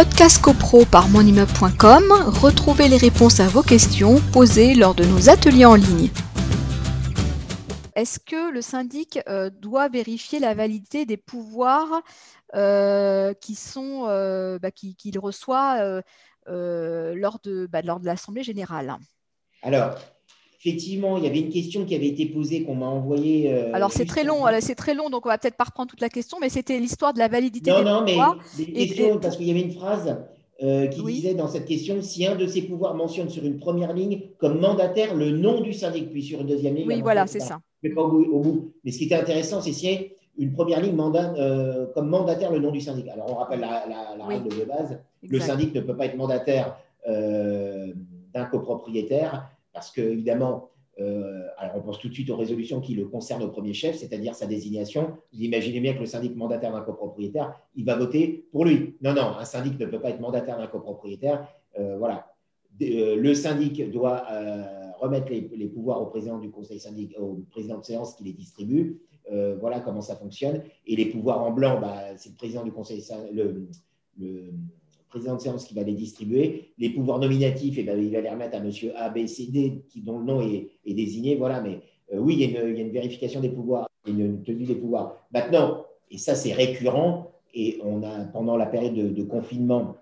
Podcast CoPro par monimmeuble.com, retrouvez les réponses à vos questions posées lors de nos ateliers en ligne. Est-ce que le syndic euh, doit vérifier la validité des pouvoirs euh, qui sont euh, bah, qu'il reçoit lors de, bah, lors de l'Assemblée générale? Alors, effectivement, il y avait une question qui avait été posée, qu'on m'a envoyée. Alors, c'est très long, c'est très long, donc on va peut-être pas reprendre toute la question, mais c'était l'histoire de la validité non, non, mais des questions, parce qu'il y avait une phrase qui disait dans cette question si un de ses pouvoirs mentionne sur une première ligne comme mandataire le nom du syndic, puis sur une deuxième ligne. Oui, voilà, c'est ça mais pas au, bout. Mais ce qui était intéressant, c'est a une première ligne mandat, euh, comme mandataire le nom du syndic. Alors, on rappelle la, règle de base. Le syndic ne peut pas être mandataire euh, d'un copropriétaire parce que, évidemment, euh, alors on pense tout de suite aux résolutions qui le concernent au premier chef, c'est-à-dire sa désignation. Vous imaginez bien que le syndic mandataire d'un copropriétaire, il va voter pour lui. Non, non, un syndic ne peut pas être mandataire d'un copropriétaire. voilà. le syndic doit remettre les, pouvoirs au président du conseil syndic, au président de séance qui les distribue. Euh, voilà comment ça fonctionne. Et les pouvoirs en blanc, bah, c'est le président du conseil, le, président de séance qui va les distribuer. Les pouvoirs nominatifs, et eh ben, il va les remettre à monsieur A, B, C, D, qui, dont le nom est, désigné. Voilà, mais euh, oui, il y, a une, vérification des pouvoirs, une tenue des pouvoirs. Maintenant, et ça c'est récurrent, et on a pendant la période de, confinement,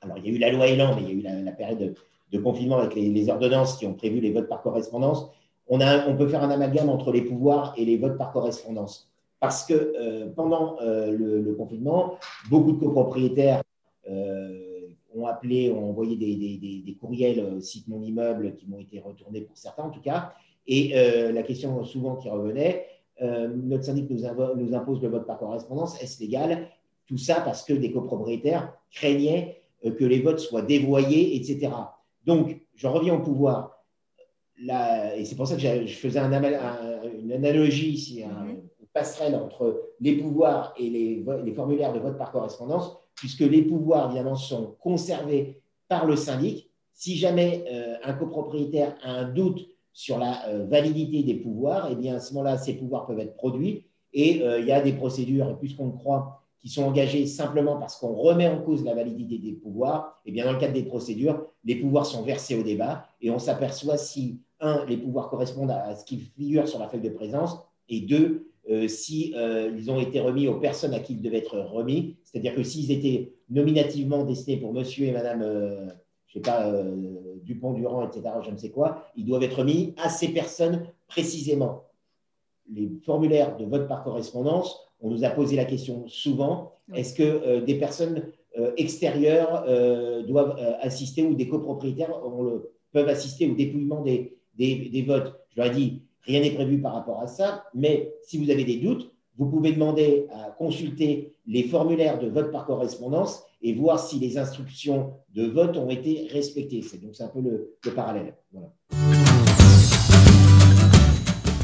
alors il y a eu la loi Elan, mais il y a eu la, période de, confinement avec les, ordonnances qui ont prévu les votes par correspondance, on, a, on, peut faire un amalgame entre les pouvoirs et les votes par correspondance. Parce que euh, pendant euh, le, confinement, beaucoup de copropriétaires ont appelé, ont envoyé des, des, des, courriels site mon immeuble qui m'ont été retournés pour certains en tout cas. Et la question souvent qui revenait, notre syndic nous, impose le vote par correspondance, est-ce légal? Tout ça parce que des copropriétaires craignaient que les votes soient dévoyés, etc. Donc, j'en reviens au pouvoir. et c'est pour ça que je faisais une analogie ici, mhm. une passerelle entre les pouvoirs et les, formulaires de vote par correspondance, puisque les pouvoirs, évidemment, sont conservés par le syndic. Si jamais euh, un copropriétaire a un doute sur la euh, validité des pouvoirs, eh bien, à ce moment-là, ces pouvoirs peuvent être produits et euh, il y a des procédures, puisqu'on le croit, qui sont engagés simplement parce qu'on remet en cause la validité des pouvoirs, et eh bien dans le cadre des procédures, les pouvoirs sont versés au débat et on s'aperçoit si, un, les pouvoirs correspondent à ce qui figure sur la feuille de présence, et deux, euh, si euh, ils ont été remis aux personnes à qui ils devaient être remis, c'est-à-dire que s'ils étaient nominativement destinés pour monsieur et madame, euh, je ne sais pas, Dupont-Durand, etc., je ne sais quoi, ils doivent être remis à ces personnes précisément. Les formulaires de vote par correspondance on nous a posé la question souvent, est-ce que euh, des personnes euh, extérieures euh, doivent assister ou des copropriétaires peuvent assister au dépouillement des, votes? Je leur ai dit, rien n'est prévu par rapport à ça, mais si vous avez des doutes, vous pouvez demander à consulter les formulaires de vote par correspondance et voir si les instructions de vote ont été respectées. C'est donc un peu le, parallèle.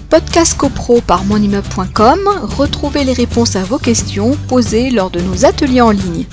Podcast CoPro par monimmeuble.com, retrouvez les réponses à vos questions posées lors de nos ateliers en ligne.